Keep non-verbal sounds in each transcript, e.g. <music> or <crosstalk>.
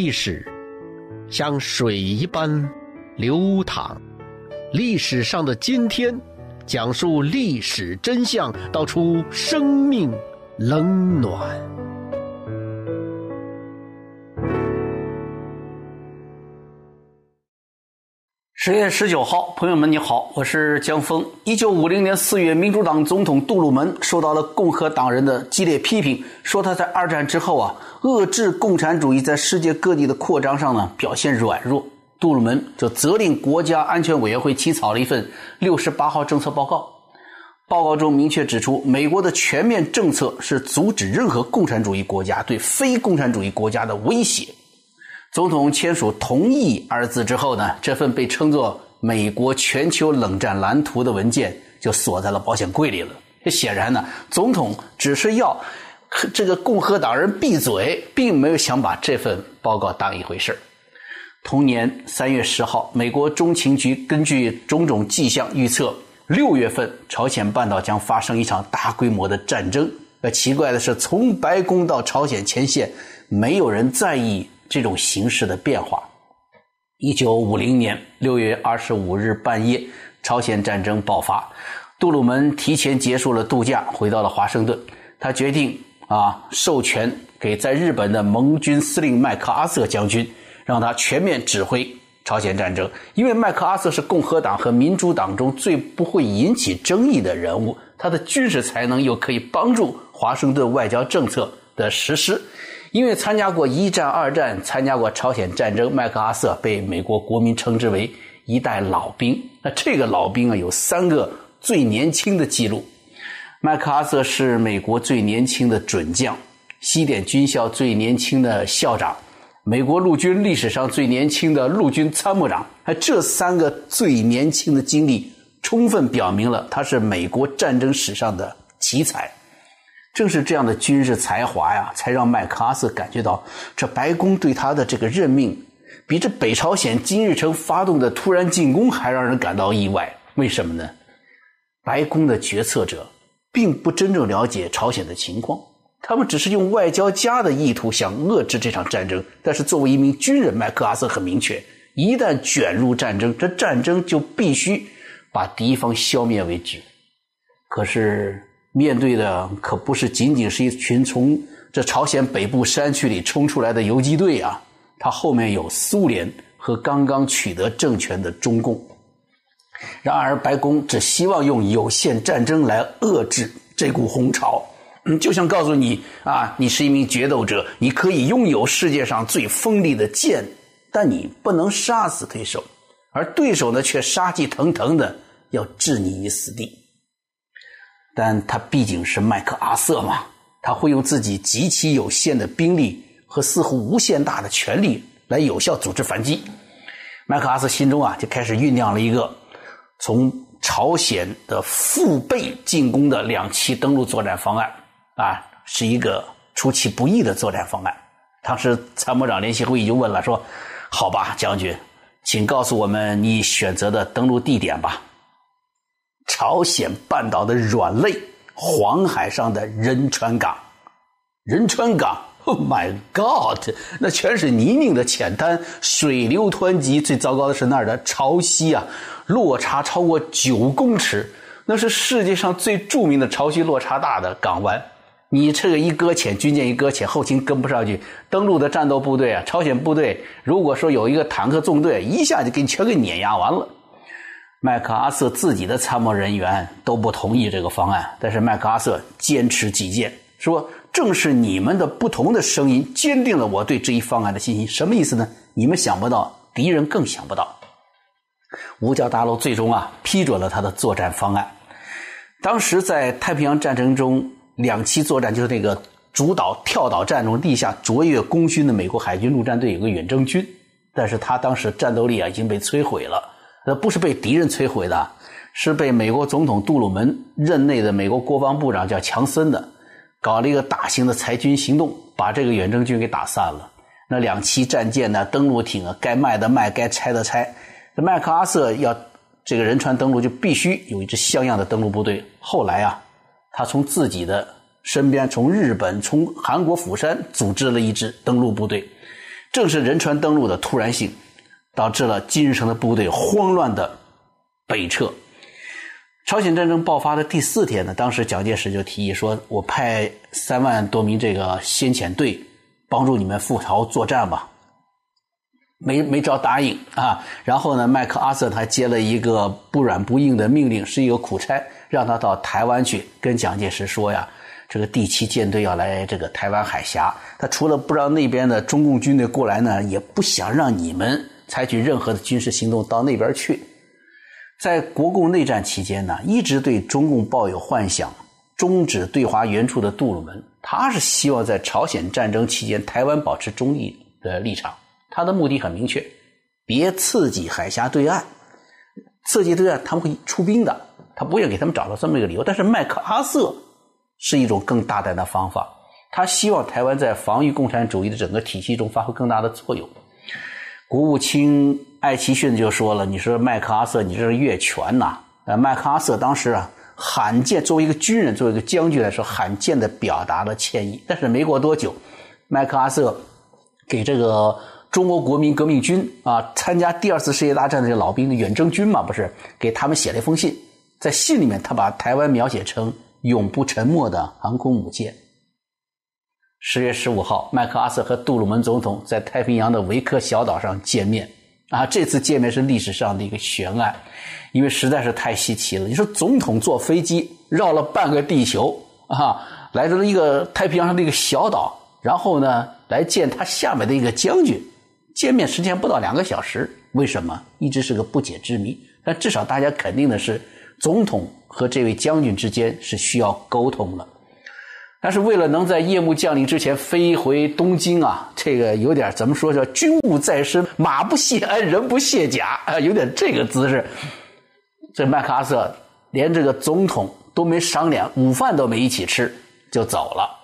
历史像水一般流淌，历史上的今天，讲述历史真相，道出生命冷暖。十月十九号，朋友们，你好，我是江峰。一九五零年四月，民主党总统杜鲁门受到了共和党人的激烈批评，说他在二战之后啊，遏制共产主义在世界各地的扩张上呢表现软弱。杜鲁门就责令国家安全委员会起草了一份六十八号政策报告。报告中明确指出，美国的全面政策是阻止任何共产主义国家对非共产主义国家的威胁。总统签署“同意”二字之后呢，这份被称作“美国全球冷战蓝图”的文件就锁在了保险柜里了。这显然呢，总统只是要这个共和党人闭嘴，并没有想把这份报告当一回事同年三月十号，美国中情局根据种种迹象预测，六月份朝鲜半岛将发生一场大规模的战争。呃，奇怪的是，从白宫到朝鲜前线，没有人在意。这种形势的变化。一九五零年六月二十五日半夜，朝鲜战争爆发，杜鲁门提前结束了度假，回到了华盛顿。他决定啊，授权给在日本的盟军司令麦克阿瑟将军，让他全面指挥朝鲜战争。因为麦克阿瑟是共和党和民主党中最不会引起争议的人物，他的军事才能又可以帮助华盛顿外交政策的实施。因为参加过一战、二战，参加过朝鲜战争，麦克阿瑟被美国国民称之为一代老兵。那这个老兵啊，有三个最年轻的记录：麦克阿瑟是美国最年轻的准将，西点军校最年轻的校长，美国陆军历史上最年轻的陆军参谋长。这三个最年轻的经历，充分表明了他是美国战争史上的奇才。正是这样的军事才华呀，才让麦克阿瑟感觉到，这白宫对他的这个任命，比这北朝鲜金日成发动的突然进攻还让人感到意外。为什么呢？白宫的决策者并不真正了解朝鲜的情况，他们只是用外交家的意图想遏制这场战争。但是作为一名军人，麦克阿瑟很明确，一旦卷入战争，这战争就必须把敌方消灭为止。可是。面对的可不是仅仅是一群从这朝鲜北部山区里冲出来的游击队啊，他后面有苏联和刚刚取得政权的中共。然而，白宫只希望用有限战争来遏制这股红潮，嗯，就像告诉你啊，你是一名决斗者，你可以拥有世界上最锋利的剑，但你不能杀死对手，而对手呢，却杀气腾腾的要置你于死地。但他毕竟是麦克阿瑟嘛，他会用自己极其有限的兵力和似乎无限大的权力来有效组织反击。麦克阿瑟心中啊就开始酝酿了一个从朝鲜的腹背进攻的两栖登陆作战方案啊，是一个出其不意的作战方案。当时参谋长联席会议就问了说：“好吧，将军，请告诉我们你选择的登陆地点吧。”朝鲜半岛的软肋，黄海上的仁川港，仁川港，Oh my God，那全是泥泞的浅滩，水流湍急。最糟糕的是那儿的潮汐啊，落差超过九公尺，那是世界上最著名的潮汐落差大的港湾。你这个一搁浅，军舰一搁浅，后勤跟不上去，登陆的战斗部队啊，朝鲜部队，如果说有一个坦克纵队，一下就给你全给碾压完了。麦克阿瑟自己的参谋人员都不同意这个方案，但是麦克阿瑟坚持己见，说正是你们的不同的声音坚定了我对这一方案的信心。什么意思呢？你们想不到，敌人更想不到。五角大楼最终啊批准了他的作战方案。当时在太平洋战争中两栖作战，就是那个主导跳岛战中地下卓越功勋的美国海军陆战队有个远征军，但是他当时战斗力啊已经被摧毁了。那不是被敌人摧毁的，是被美国总统杜鲁门任内的美国国防部长叫强森的，搞了一个大型的裁军行动，把这个远征军给打散了。那两栖战舰呢，登陆艇啊，该卖的卖，该拆的拆。麦克阿瑟要这个仁川登陆，就必须有一支像样的登陆部队。后来啊，他从自己的身边，从日本、从韩国釜山组织了一支登陆部队。正是仁川登陆的突然性，导致了金日成的部队慌乱的北撤。朝鲜战争爆发的第四天呢，当时蒋介石就提议说：“我派三万多名这个先遣队帮助你们赴朝作战吧。”没没着答应啊。然后呢，麦克阿瑟他接了一个不软不硬的命令，是一个苦差，让他到台湾去跟蒋介石说呀：“这个第七舰队要来这个台湾海峡，他除了不让那边的中共军队过来呢，也不想让你们采取任何的军事行动到那边去。”在国共内战期间呢，一直对中共抱有幻想，终止对华援助的杜鲁门，他是希望在朝鲜战争期间台湾保持中立的立场。他的目的很明确，别刺激海峡对岸，刺激对岸他们会出兵的。他不愿给他们找到这么一个理由。但是麦克阿瑟是一种更大胆的方法，他希望台湾在防御共产主义的整个体系中发挥更大的作用。国务卿艾奇逊就说了：“你说麦克阿瑟，你这是越权呐！”呃，麦克阿瑟当时啊，罕见作为一个军人，作为一个将军来说，罕见的表达了歉意。但是没过多久，麦克阿瑟给这个中国国民革命军啊，参加第二次世界大战的这老兵的远征军嘛，不是给他们写了一封信，在信里面，他把台湾描写成永不沉没的航空母舰。十月十五号，麦克阿瑟和杜鲁门总统在太平洋的维克小岛上见面。啊，这次见面是历史上的一个悬案，因为实在是太稀奇了。你说，总统坐飞机绕了半个地球啊，来到了一个太平洋上的一个小岛，然后呢，来见他下面的一个将军。见面时间不到两个小时，为什么？一直是个不解之谜。但至少大家肯定的是，总统和这位将军之间是需要沟通了。但是为了能在夜幕降临之前飞回东京啊，这个有点怎么说叫军务在身，马不卸鞍，人不卸甲啊，有点这个姿势。这麦克阿瑟连这个总统都没商量，午饭都没一起吃就走了。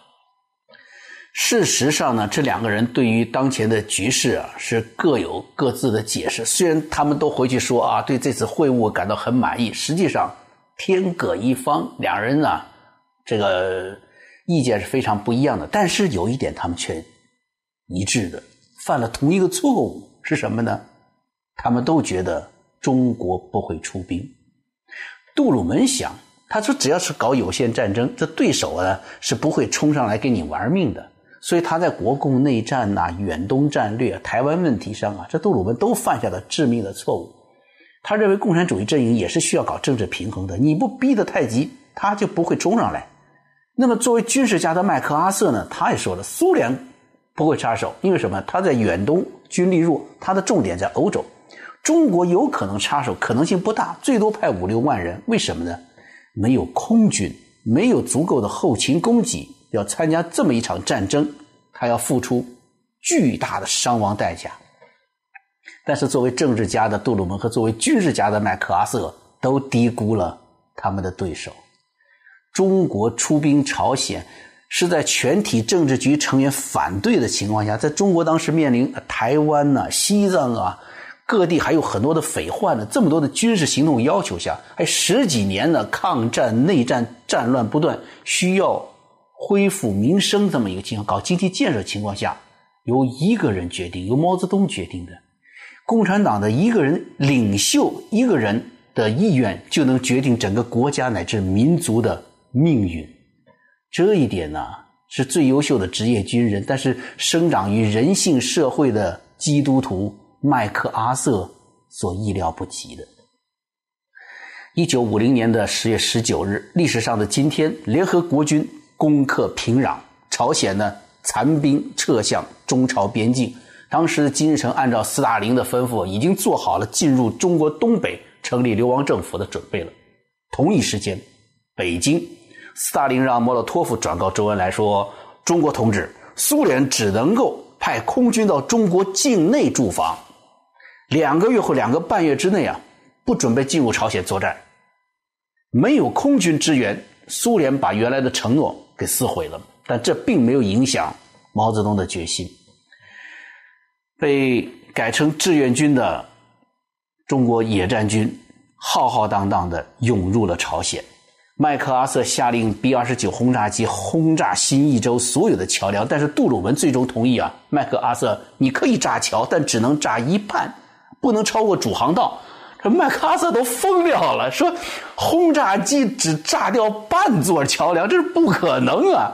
事实上呢，这两个人对于当前的局势啊是各有各自的解释。虽然他们都回去说啊，对这次会晤感到很满意，实际上天各一方，两人呢这个。意见是非常不一样的，但是有一点他们却一致的，犯了同一个错误是什么呢？他们都觉得中国不会出兵。杜鲁门想，他说只要是搞有限战争，这对手呢是不会冲上来跟你玩命的。所以他在国共内战呐、远东战略、台湾问题上啊，这杜鲁门都犯下了致命的错误。他认为共产主义阵营也是需要搞政治平衡的，你不逼得太急，他就不会冲上来。那么，作为军事家的麦克阿瑟呢，他也说了，苏联不会插手，因为什么？他在远东军力弱，他的重点在欧洲。中国有可能插手，可能性不大，最多派五六万人。为什么呢？没有空军，没有足够的后勤供给，要参加这么一场战争，他要付出巨大的伤亡代价。但是，作为政治家的杜鲁门和作为军事家的麦克阿瑟，都低估了他们的对手。中国出兵朝鲜，是在全体政治局成员反对的情况下，在中国当时面临台湾呐、西藏啊各地还有很多的匪患呢，这么多的军事行动要求下，还十几年的抗战、内战、战乱不断，需要恢复民生这么一个情况，搞经济建设情况下，由一个人决定，由毛泽东决定的，共产党的一个人领袖一个人的意愿，就能决定整个国家乃至民族的。命运，这一点呢是最优秀的职业军人，但是生长于人性社会的基督徒麦克阿瑟所意料不及的。一九五零年的十月十九日，历史上的今天，联合国军攻克平壤，朝鲜呢残兵撤向中朝边境。当时的金日成按照斯大林的吩咐，已经做好了进入中国东北成立流亡政府的准备了。同一时间，北京。斯大林让莫洛托夫转告周恩来说：“中国同志，苏联只能够派空军到中国境内驻防，两个月或两个半月之内啊，不准备进入朝鲜作战。没有空军支援，苏联把原来的承诺给撕毁了。但这并没有影响毛泽东的决心。被改成志愿军的中国野战军浩浩荡荡的涌入了朝鲜。”麦克阿瑟下令 B-29 轰炸机轰炸新义州所有的桥梁，但是杜鲁门最终同意啊，麦克阿瑟，你可以炸桥，但只能炸一半，不能超过主航道。这麦克阿瑟都疯掉了，说轰炸机只炸掉半座桥梁，这是不可能啊！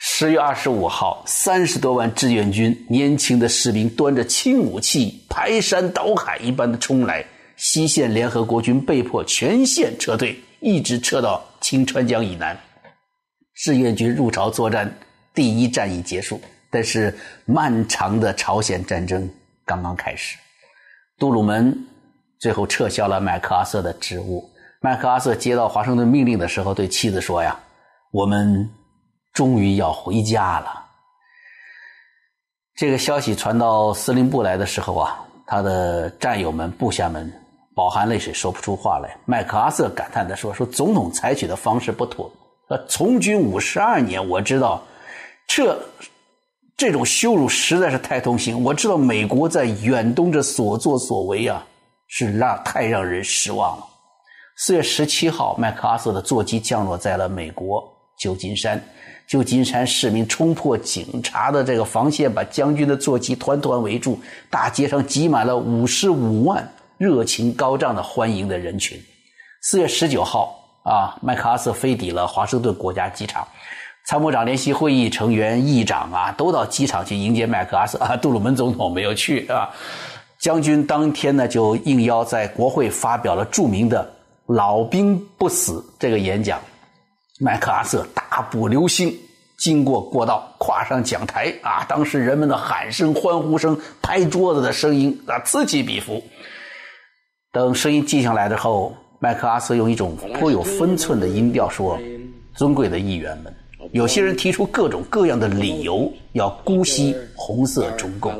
十月二十五号，三十多万志愿军，年轻的士兵端着轻武器，排山倒海一般的冲来。西线联合国军被迫全线撤退，一直撤到清川江以南。志愿军入朝作战，第一战役结束，但是漫长的朝鲜战争刚刚开始。杜鲁门最后撤销了麦克阿瑟的职务。麦克阿瑟接到华盛顿命令的时候，对妻子说：“呀，我们。”终于要回家了。这个消息传到司令部来的时候啊，他的战友们、部下们饱含泪水，说不出话来。麦克阿瑟感叹地说：“说总统采取的方式不妥。呃，从军五十二年，我知道这这种羞辱实在是太痛心。我知道美国在远东这所作所为啊，是让太让人失望了。”四月十七号，麦克阿瑟的座机降落在了美国旧金山。旧金山市民冲破警察的这个防线，把将军的坐机团团围住。大街上挤满了五十五万热情高涨的欢迎的人群。四月十九号啊，麦克阿瑟飞抵了华盛顿国家机场，参谋长联席会议成员、议长啊，都到机场去迎接麦克阿瑟 <laughs> 啊。杜鲁门总统没有去啊。将军当天呢，就应邀在国会发表了著名的“老兵不死”这个演讲。麦克阿瑟大步流星经过过道，跨上讲台啊！当时人们的喊声、欢呼声、拍桌子的声音啊，此起彼伏。等声音静下来之后，麦克阿瑟用一种颇有分寸的音调说：“尊贵的议员们，有些人提出各种各样的理由要姑息红色中共，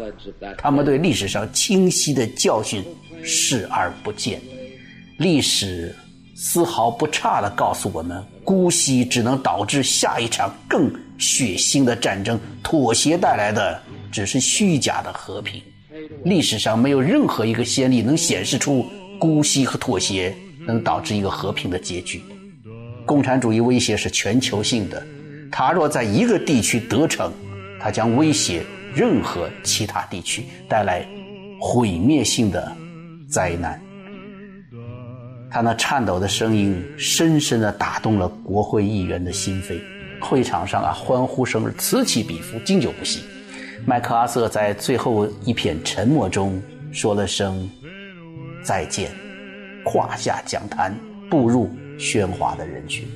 他们对历史上清晰的教训视而不见，历史。”丝毫不差地告诉我们，姑息只能导致下一场更血腥的战争。妥协带来的只是虚假的和平。历史上没有任何一个先例能显示出姑息和妥协能导致一个和平的结局。共产主义威胁是全球性的，它若在一个地区得逞，它将威胁任何其他地区，带来毁灭性的灾难。他那颤抖的声音深深地打动了国会议员的心扉，会场上啊欢呼声此起彼伏，经久不息。麦克阿瑟在最后一片沉默中说了声再见，跨下讲坛，步入喧哗的人群。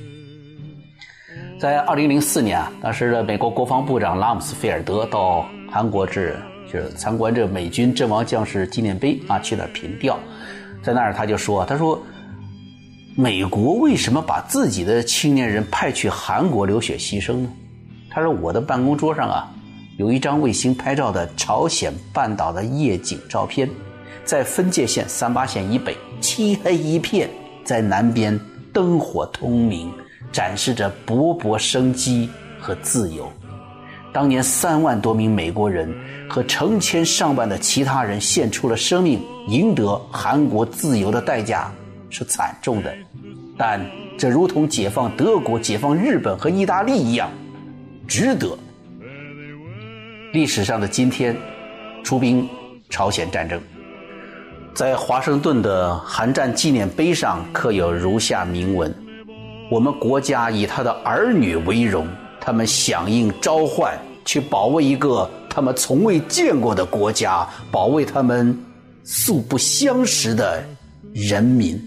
在二零零四年啊，当时的美国国防部长拉姆斯菲尔德到韩国至就是参观这美军阵亡将士纪念碑啊，去那儿凭吊，在那儿他就说，他说。美国为什么把自己的青年人派去韩国流血牺牲呢？他说：“我的办公桌上啊，有一张卫星拍照的朝鲜半岛的夜景照片，在分界线三八线以北，漆黑一片；在南边，灯火通明，展示着勃勃生机和自由。当年三万多名美国人和成千上万的其他人献出了生命，赢得韩国自由的代价。”是惨重的，但这如同解放德国、解放日本和意大利一样，值得。历史上的今天，出兵朝鲜战争，在华盛顿的韩战纪念碑上刻有如下铭文：“我们国家以他的儿女为荣，他们响应召唤，去保卫一个他们从未见过的国家，保卫他们素不相识的人民。”